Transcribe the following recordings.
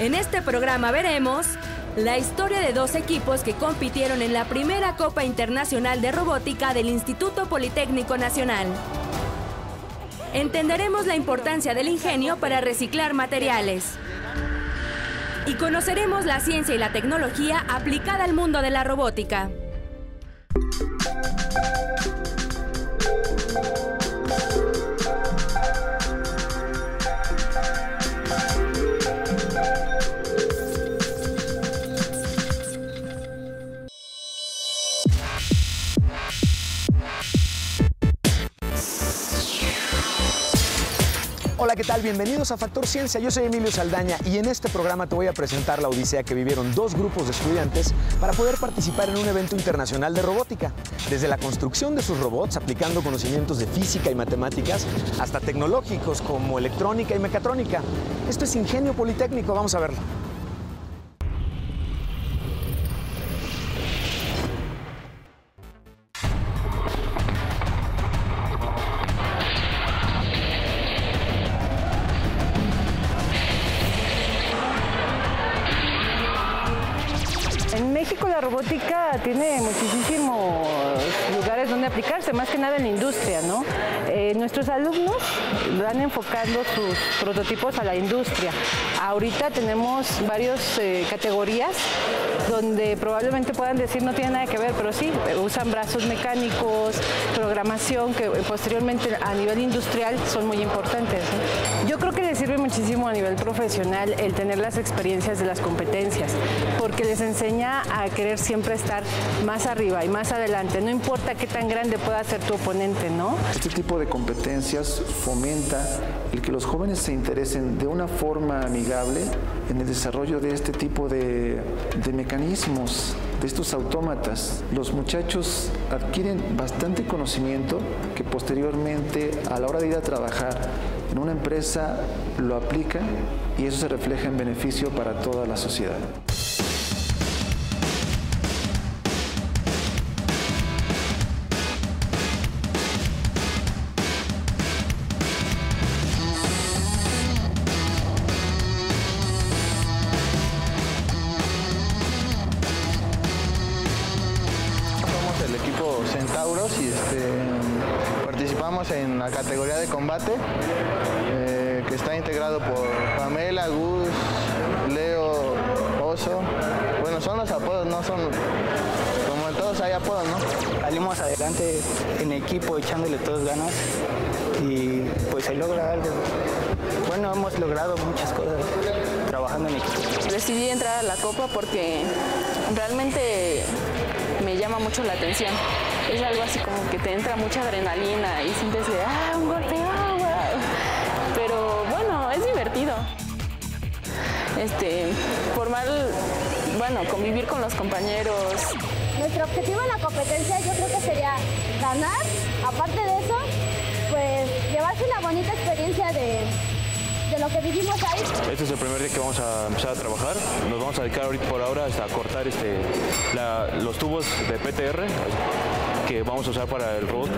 En este programa veremos la historia de dos equipos que compitieron en la primera Copa Internacional de Robótica del Instituto Politécnico Nacional. Entenderemos la importancia del ingenio para reciclar materiales. Y conoceremos la ciencia y la tecnología aplicada al mundo de la robótica. Hola, ¿qué tal? Bienvenidos a Factor Ciencia. Yo soy Emilio Saldaña y en este programa te voy a presentar la odisea que vivieron dos grupos de estudiantes para poder participar en un evento internacional de robótica. Desde la construcción de sus robots, aplicando conocimientos de física y matemáticas, hasta tecnológicos como electrónica y mecatrónica. Esto es Ingenio Politécnico, vamos a verlo. Tiene muchísimos lugares donde aplicarse, más que nada en la industria, ¿no? Eh, nuestros alumnos van enfocando sus prototipos a la industria. Ahorita tenemos varias categorías donde probablemente puedan decir no tiene nada que ver, pero sí, usan brazos mecánicos, programación, que posteriormente a nivel industrial son muy importantes. Yo creo que les sirve muchísimo a nivel profesional el tener las experiencias de las competencias, porque les enseña a querer siempre estar más arriba y más adelante, no importa qué tan grande pueda ser tu oponente, ¿no? Este tipo de competencias fomenta el que los jóvenes se interesen de una forma amigable en el desarrollo de este tipo de, mecanismos, de estos autómatas. Los muchachos adquieren bastante conocimiento que posteriormente a la hora de ir a trabajar en una empresa lo aplican y eso se refleja en beneficio para toda la sociedad. En la categoría de combate eh, que está integrado por Pamela, Gus, Leo, Oso. Bueno, son los apodos, no son como en todos hay apodos, ¿no? Salimos adelante en equipo echándole todas ganas y pues se logra algo. Bueno, hemos logrado muchas cosas trabajando en equipo. Decidí entrar a la copa porque realmente me llama mucho la atención. Es algo así como que te entra mucha adrenalina y sientes de, ah, un golpe, ah, wow". Pero bueno, es divertido. Este, formar, bueno, convivir con los compañeros, Nuestro objetivo en la competencia yo creo que sería ganar, aparte de eso, pues llevarse una bonita experiencia de, de lo que vivimos ahí. Este es el primer día que vamos a empezar a trabajar. Nos vamos a dedicar ahorita por ahora hasta a cortar este, la- los tubos de PTR que vamos a usar para el robot.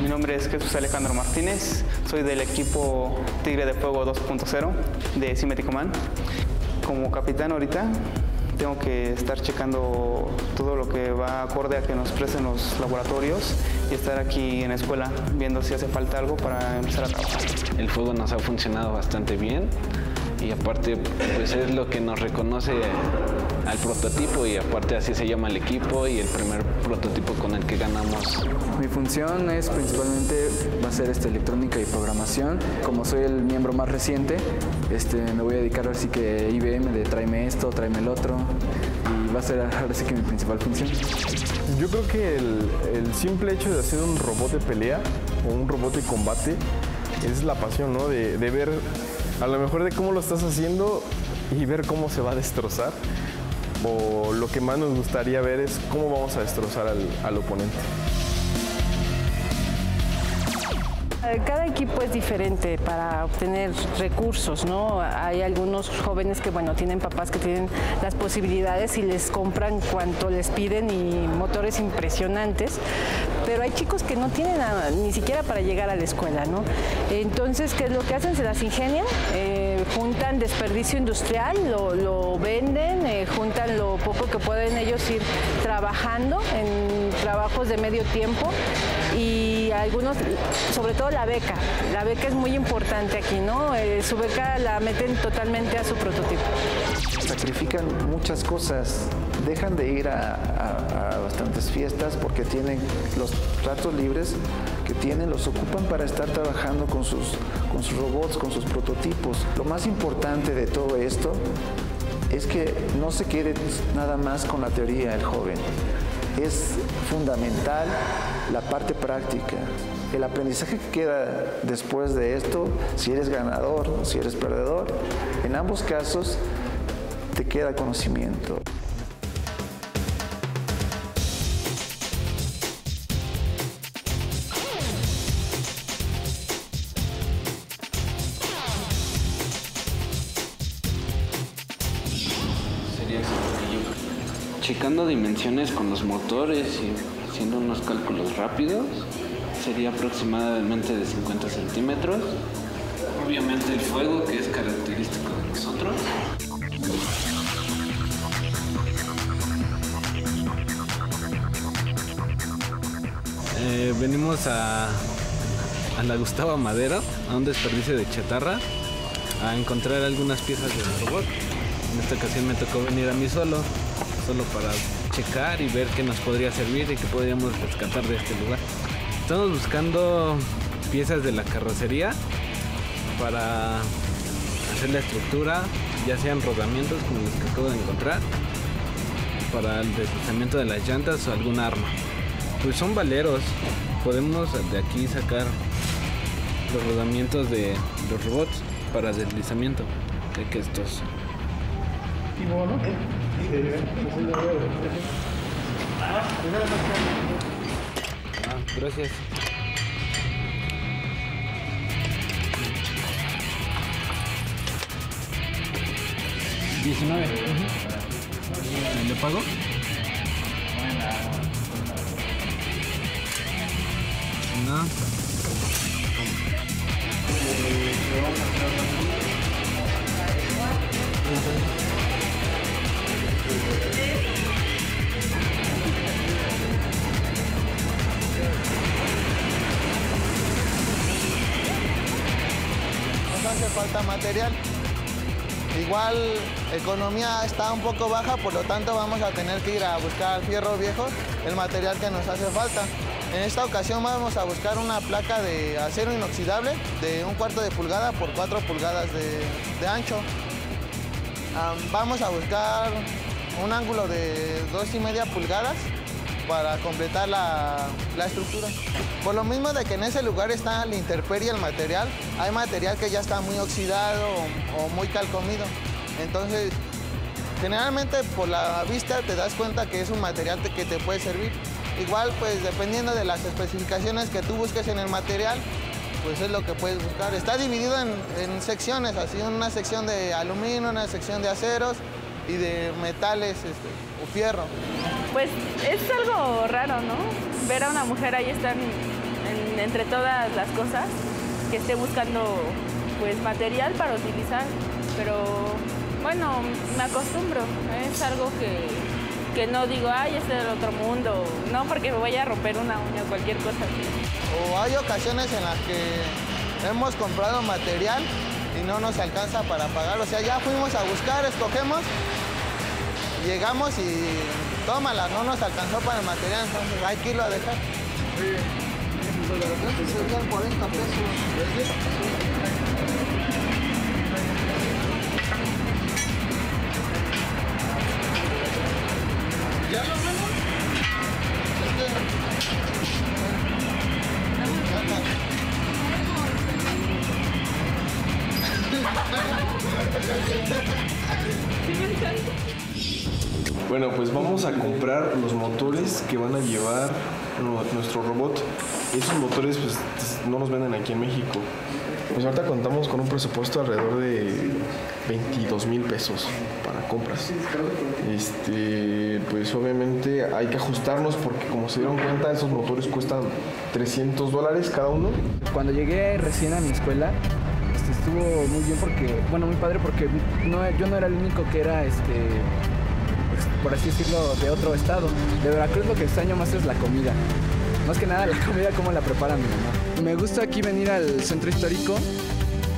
Mi nombre es Jesús Alejandro Martínez, soy del equipo Tigre de Fuego 2.0 de Cimeticomán. Como capitán ahorita tengo que estar checando todo lo que va acorde a que nos presten los laboratorios y estar aquí en la escuela viendo si hace falta algo para empezar a trabajar. El fuego nos ha funcionado bastante bien y aparte pues es lo que nos reconoce al prototipo y aparte así se llama el equipo y el primer prototipo con el que ganamos. Mi función es principalmente va a ser este, electrónica y programación. Como soy el miembro más reciente, este, me voy a dedicar ahora sí que IBM de tráeme esto, tráeme el otro y va a ser ahora sí que mi principal función. Yo creo que el, el simple hecho de hacer un robot de pelea o un robot de combate es la pasión, ¿no? De, de ver a lo mejor de cómo lo estás haciendo y ver cómo se va a destrozar. O lo que más nos gustaría ver es cómo vamos a destrozar al, oponente. Cada equipo es diferente para obtener recursos, ¿no? Hay algunos jóvenes que, bueno, tienen papás que tienen las posibilidades y les compran cuanto les piden y motores impresionantes, pero hay chicos que no tienen nada, ni siquiera para llegar a la escuela, ¿no? Entonces, ¿qué es lo que hacen? Se las ingenian, eh, juntan desperdicio industrial, lo, venden, eh, juntan lo poco que pueden ellos ir trabajando en trabajos de medio tiempo y algunos, sobre todo la beca. La beca es muy importante aquí, ¿no? Eh, su beca la meten totalmente a su prototipo. Sacrifican muchas cosas, dejan de ir a, bastantes fiestas porque tienen los tratos libres que tienen, los ocupan para estar trabajando con sus, con sus robots, con sus prototipos. Lo más importante de todo esto es que no se quede nada más con la teoría el joven. Es fundamental la parte práctica. El aprendizaje que queda después de esto, si eres ganador si eres perdedor, en ambos casos queda conocimiento. checando dimensiones con los motores y haciendo unos cálculos rápidos, sería aproximadamente de 50 centímetros. Obviamente el fuego, que es característico de nosotros. Venimos a, a la Gustavo Madero, a un desperdicio de chatarra, a encontrar algunas piezas del robot. En esta ocasión me tocó venir a mí solo solo para checar y ver qué nos podría servir y qué podríamos rescatar de este lugar. Estamos buscando piezas de la carrocería para hacer la estructura, ya sean rodamientos como los que acabo de encontrar, para el deslizamiento de las llantas o algún arma. Pues son valeros, podemos de aquí sacar los rodamientos de los robots para deslizamiento de que estos. Ah, gracias. ¿19? ¿Le pago? No. Nos hace falta material. Igual economía está un poco baja, por lo tanto vamos a tener que ir a buscar fierro viejo, el material que nos hace falta. En esta ocasión vamos a buscar una placa de acero inoxidable de un cuarto de pulgada por cuatro pulgadas de, ancho. vamos a buscar un ángulo de dos y media pulgadas para completar la, estructura. Por lo mismo de que en ese lugar está la intemperie el material, hay material que ya está muy oxidado o, muy calcomido. Entonces, generalmente por la vista te das cuenta que es un material que te puede servir. Igual, pues dependiendo de las especificaciones que tú busques en el material, pues es lo que puedes buscar. Está dividido en, secciones, así una sección de aluminio, una sección de aceros, y de metales este, o fierro. Pues es algo raro, ¿no? Ver a una mujer ahí estar entre todas las cosas que esté buscando pues material para utilizar, pero bueno, me acostumbro, es algo que, que no digo, ay, es del otro mundo, no porque me vaya a romper una uña o cualquier cosa así. O hay ocasiones en las que hemos comprado material y no nos alcanza para pagar, o sea, ya fuimos a buscar, escogemos llegamos y tómala, no nos alcanzó para el material, entonces hay que irlo a dejar. Serían 40 pesos. Bueno, pues vamos a comprar los motores que van a llevar nuestro robot. esos motores pues no los venden aquí en México. Pues ahorita contamos con un presupuesto alrededor de 22 mil pesos para compras. Este, pues obviamente hay que ajustarnos porque como se dieron cuenta esos motores cuestan 300 dólares cada uno. Cuando llegué recién a mi escuela este, estuvo muy bien porque, bueno, muy padre porque no, yo no era el único que era, este, pues, por así decirlo, de otro estado. De Veracruz lo que extraño más es la comida. Más que nada la comida, cómo la prepara mi mamá. Me gusta aquí venir al centro histórico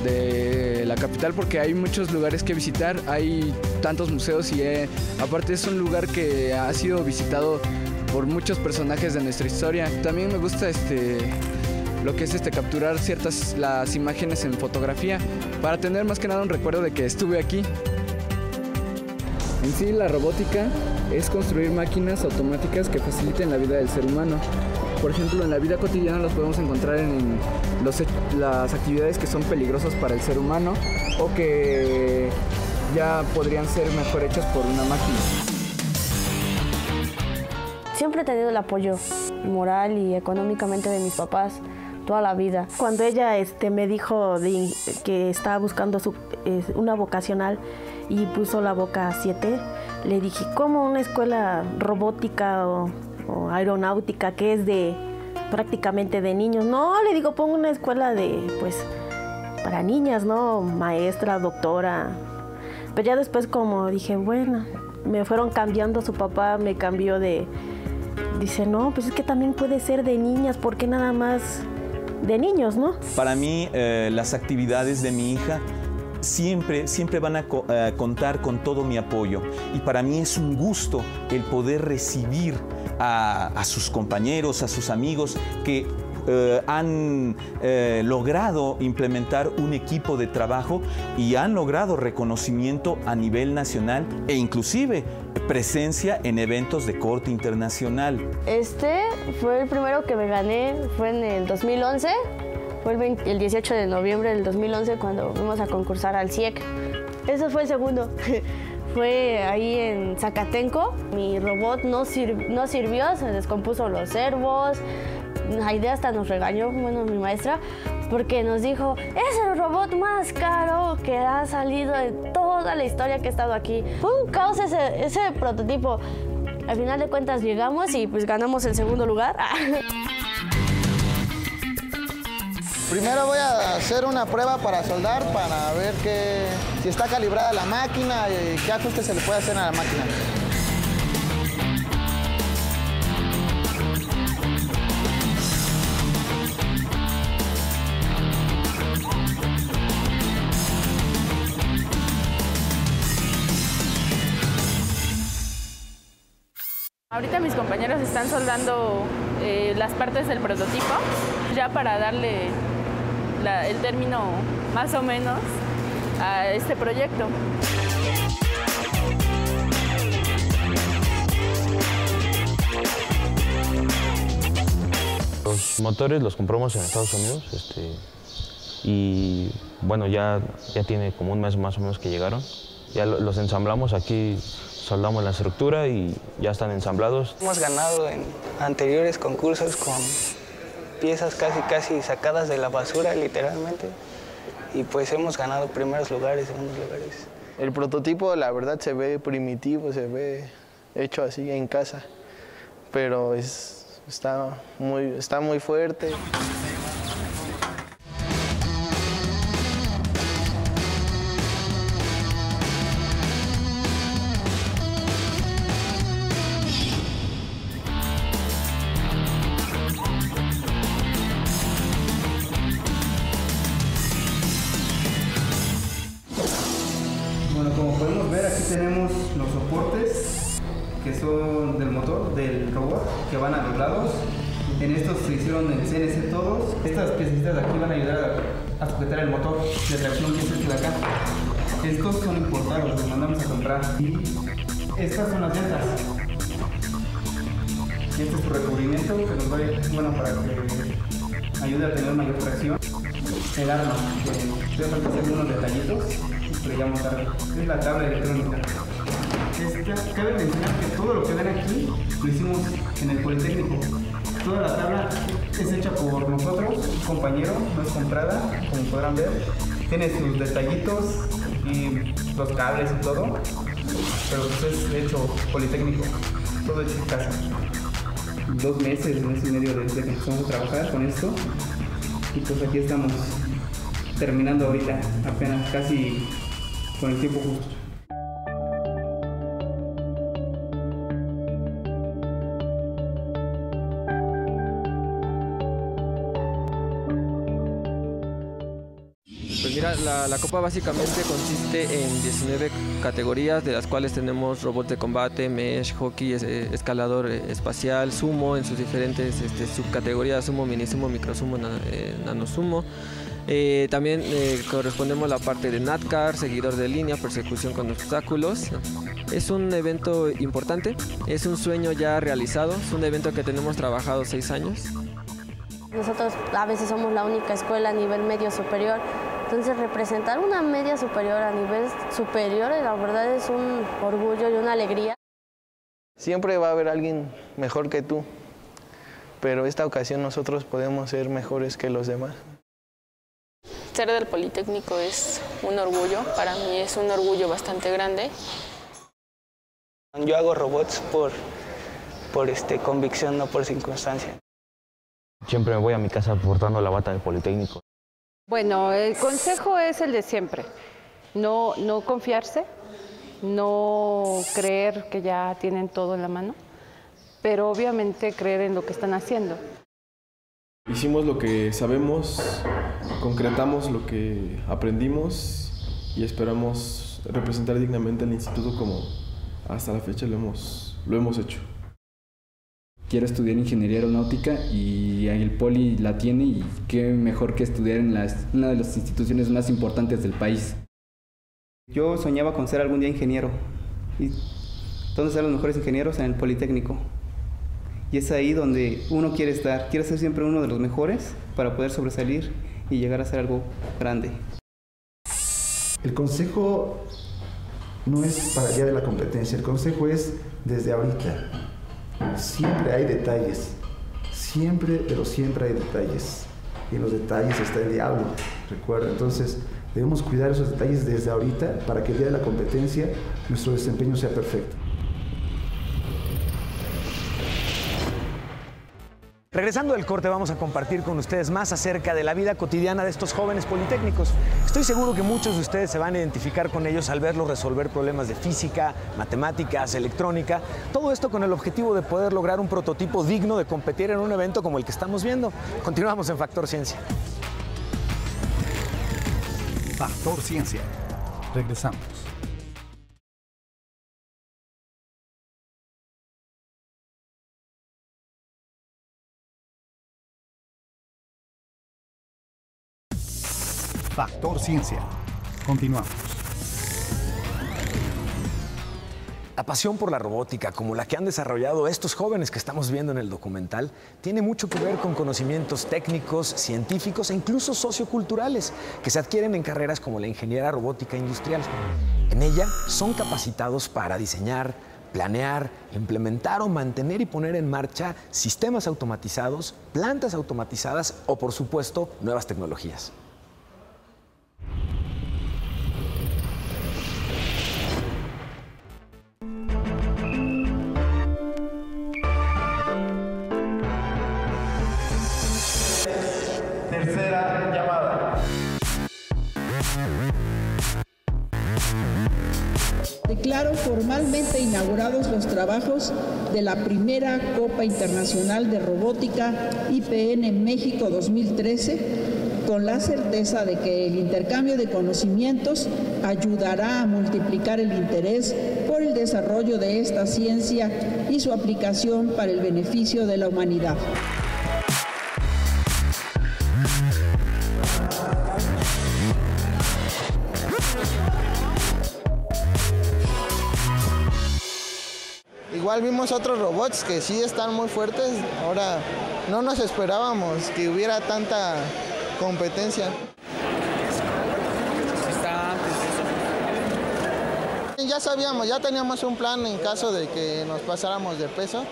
de la capital porque hay muchos lugares que visitar, hay tantos museos y eh, aparte es un lugar que ha sido visitado por muchos personajes de nuestra historia. También me gusta este lo que es este capturar ciertas las imágenes en fotografía para tener más que nada un recuerdo de que estuve aquí. En sí la robótica es construir máquinas automáticas que faciliten la vida del ser humano. Por ejemplo, en la vida cotidiana los podemos encontrar en las actividades que son peligrosas para el ser humano o que ya podrían ser mejor hechas por una máquina. Siempre he tenido el apoyo moral y económicamente de mis papás toda la vida. Cuando ella este, me dijo que estaba buscando su, una vocacional y puso la boca 7, le dije, ¿cómo una escuela robótica o aeronáutica, que es de prácticamente de niños. No, le digo, pongo una escuela de, pues, para niñas, ¿no? Maestra, doctora. Pero ya después como dije, bueno, me fueron cambiando, su papá me cambió de, dice, no, pues es que también puede ser de niñas, ¿por qué nada más de niños, no? Para mí, eh, las actividades de mi hija siempre, siempre van a eh, contar con todo mi apoyo. Y para mí es un gusto el poder recibir a, sus compañeros, a sus amigos que eh, han eh, logrado implementar un equipo de trabajo y han logrado reconocimiento a nivel nacional e inclusive presencia en eventos de corte internacional. Este fue el primero que me gané, fue en el 2011, fue el, el 18 de noviembre del 2011 cuando fuimos a concursar al CIEC. Ese fue el segundo. Fue ahí en Zacatenco. Mi robot no, no sirvió, se descompuso los servos. Aide hasta nos regañó, bueno, mi maestra, porque nos dijo, es el robot más caro que ha salido de toda la historia que he estado aquí. Fue un caos ese, ese prototipo. Al final de cuentas llegamos y pues ganamos el segundo lugar. Primero voy a hacer una prueba para soldar para ver que, si está calibrada la máquina y qué ajuste se le puede hacer a la máquina. Ahorita mis compañeros están soldando eh, las partes del prototipo ya para darle el término más o menos a este proyecto. Los motores los compramos en Estados Unidos este, y bueno, ya, ya tiene como un mes más o menos que llegaron. Ya los ensamblamos aquí, soldamos la estructura y ya están ensamblados. Hemos ganado en anteriores concursos con piezas casi casi sacadas de la basura literalmente y pues hemos ganado primeros lugares, segundos lugares. El prototipo la verdad se ve primitivo, se ve hecho así en casa, pero es, está, muy, está muy fuerte. Piecitas de aquí van a ayudar a, sujetar el motor de tracción que es este de acá. Estos son importados, los mandamos a comprar. Y estas son las llantas. Este es su recubrimiento que nos va a bueno para que ayude a tener mayor tracción. El arma, que estoy hacer unos detallitos, pero ya Es la tabla electrónica. Esta, cabe mencionar que todo lo que ven aquí lo hicimos en el Politécnico. Toda la tabla es hecha por nosotros, un compañero, no es comprada, como podrán ver. Tiene sus detallitos y los cables y todo, pero pues es hecho politécnico, todo hecho en casa. Dos meses, un mes y medio desde que empezamos a trabajar con esto y pues aquí estamos terminando ahorita, apenas casi con el tiempo justo. Pues mira, la, copa básicamente consiste en 19 categorías, de las cuales tenemos robots de combate, mesh, hockey, eh, escalador eh, espacial, sumo en sus diferentes este, subcategorías, sumo, mini sumo, micro sumo, na- eh, nano sumo. Eh, también eh, correspondemos a la parte de NATCAR, seguidor de línea, persecución con obstáculos. Es un evento importante, es un sueño ya realizado, es un evento que tenemos trabajado seis años. Nosotros a veces somos la única escuela a nivel medio superior, entonces representar una media superior a nivel superior, la verdad es un orgullo y una alegría. Siempre va a haber alguien mejor que tú, pero esta ocasión nosotros podemos ser mejores que los demás. Ser del Politécnico es un orgullo, para mí es un orgullo bastante grande. Yo hago robots por, por este, convicción, no por circunstancia. Siempre me voy a mi casa portando la bata del Politécnico. Bueno, el consejo es el de siempre. No, no confiarse, no creer que ya tienen todo en la mano, pero obviamente creer en lo que están haciendo. Hicimos lo que sabemos, concretamos lo que aprendimos y esperamos representar dignamente al instituto como hasta la fecha lo hemos, lo hemos hecho. Quiero estudiar ingeniería aeronáutica y el Poli la tiene y qué mejor que estudiar en las- una de las instituciones más importantes del país. Yo soñaba con ser algún día ingeniero. ¿Y dónde están los mejores ingenieros? En el Politécnico. Y es ahí donde uno quiere estar. Quiere ser siempre uno de los mejores para poder sobresalir y llegar a ser algo grande. El consejo no es para día de la competencia, el consejo es desde ahorita. Siempre hay detalles, siempre, pero siempre hay detalles. Y en los detalles está el diablo, recuerda. Entonces, debemos cuidar esos detalles desde ahorita para que el día de la competencia nuestro desempeño sea perfecto. Regresando del corte vamos a compartir con ustedes más acerca de la vida cotidiana de estos jóvenes politécnicos. Estoy seguro que muchos de ustedes se van a identificar con ellos al verlos resolver problemas de física, matemáticas, electrónica, todo esto con el objetivo de poder lograr un prototipo digno de competir en un evento como el que estamos viendo. Continuamos en Factor Ciencia. Factor Ciencia. Regresamos. Ciencia. Continuamos. La pasión por la robótica, como la que han desarrollado estos jóvenes que estamos viendo en el documental, tiene mucho que ver con conocimientos técnicos, científicos e incluso socioculturales que se adquieren en carreras como la ingeniería robótica industrial. En ella son capacitados para diseñar, planear, implementar o mantener y poner en marcha sistemas automatizados, plantas automatizadas o, por supuesto, nuevas tecnologías. Trabajos de la primera Copa Internacional de Robótica IPN México 2013 con la certeza de que el intercambio de conocimientos ayudará a multiplicar el interés por el desarrollo de esta ciencia y su aplicación para el beneficio de la humanidad. Vimos otros robots que sí están muy fuertes. Ahora no nos esperábamos que hubiera tanta competencia. Ya sabíamos, ya teníamos un plan en caso de que nos pasáramos de peso.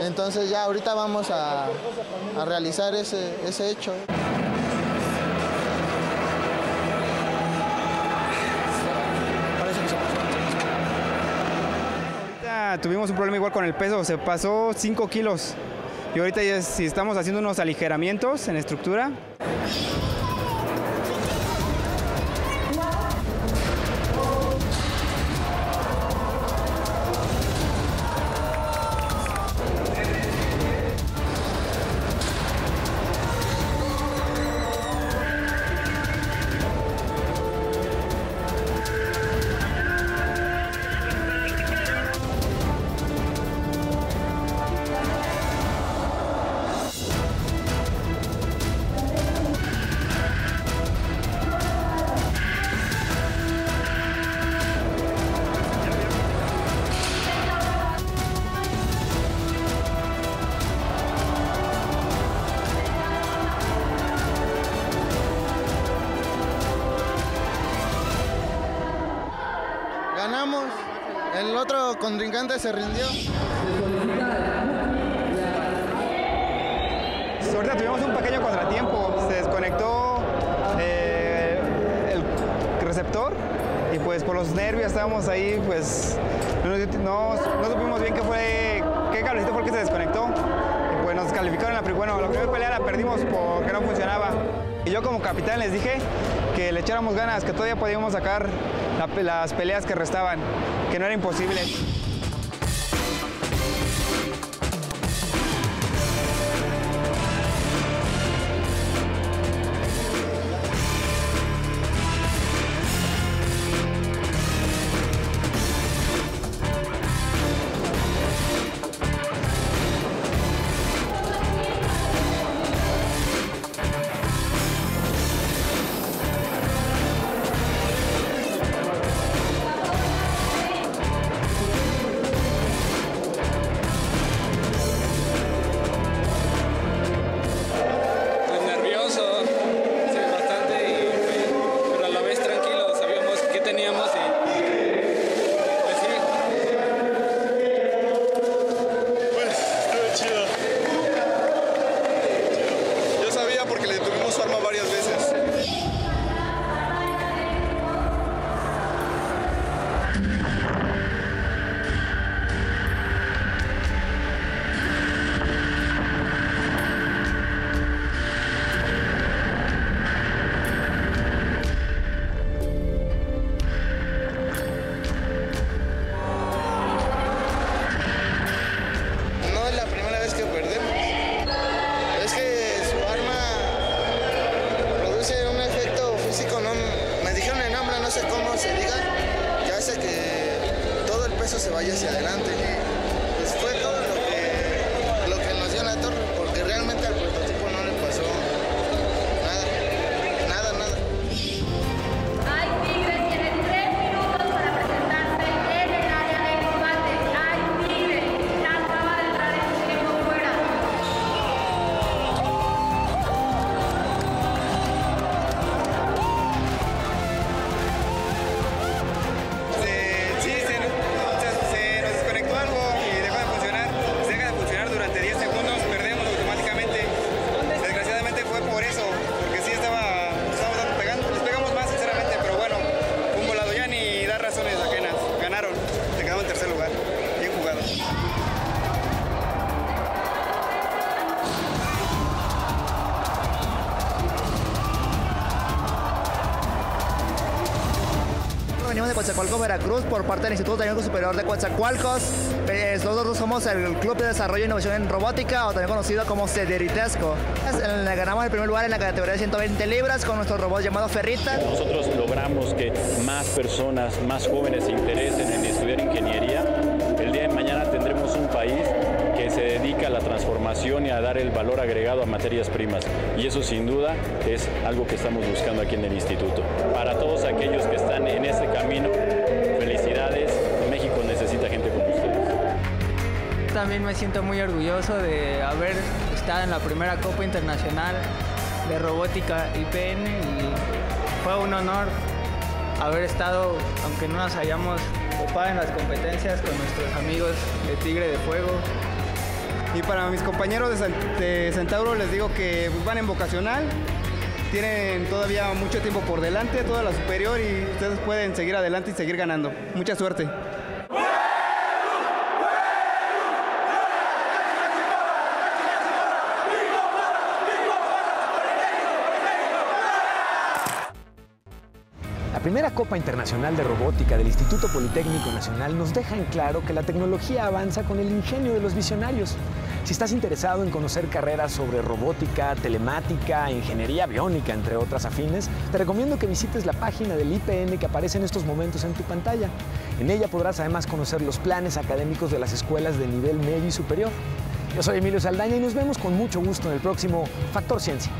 Entonces ya ahorita vamos a, realizar ese hecho. Tuvimos un problema igual con el peso, se pasó 5 kilos. Y ahorita ya si estamos haciendo unos aligeramientos en estructura. Contrincante se rindió. Ahorita tuvimos un pequeño contratiempo, se desconectó eh, el receptor y pues por los nervios estábamos ahí, pues no, no- supimos bien qué fue, qué cablecito fue el que se desconectó. Y pues nos calificaron la primera, bueno, la primera pelea la perdimos porque no funcionaba. Y yo como capitán les dije que le echáramos ganas, que todavía podíamos sacar las peleas que restaban, que no era imposible. Veracruz, por parte del Instituto Técnico Superior de Coatzacoalcos. Eh, Nosotros somos el Club de Desarrollo e Innovación en Robótica, o también conocido como Cederitesco. Ganamos el primer lugar en la categoría de 120 libras con nuestro robot llamado Ferrita. Nosotros logramos que más personas, más jóvenes se interesen en estudiar ingeniería. El día de mañana tendremos un país que se dedica a la transformación y a dar el valor agregado a materias primas. Y eso sin duda es algo que estamos buscando aquí en el instituto. Para todos aquellos que están en este camino, También me siento muy orgulloso de haber estado en la primera Copa Internacional de Robótica IPN y fue un honor haber estado, aunque no nos hayamos copar en las competencias con nuestros amigos de Tigre de Fuego. Y para mis compañeros de, Centauro les digo que van en vocacional, tienen todavía mucho tiempo por delante, toda la superior y ustedes pueden seguir adelante y seguir ganando. Mucha suerte. Primera Copa Internacional de Robótica del Instituto Politécnico Nacional nos deja en claro que la tecnología avanza con el ingenio de los visionarios. Si estás interesado en conocer carreras sobre robótica, telemática, ingeniería aviónica, entre otras afines, te recomiendo que visites la página del IPN que aparece en estos momentos en tu pantalla. En ella podrás además conocer los planes académicos de las escuelas de nivel medio y superior. Yo soy Emilio Saldaña y nos vemos con mucho gusto en el próximo Factor Ciencia.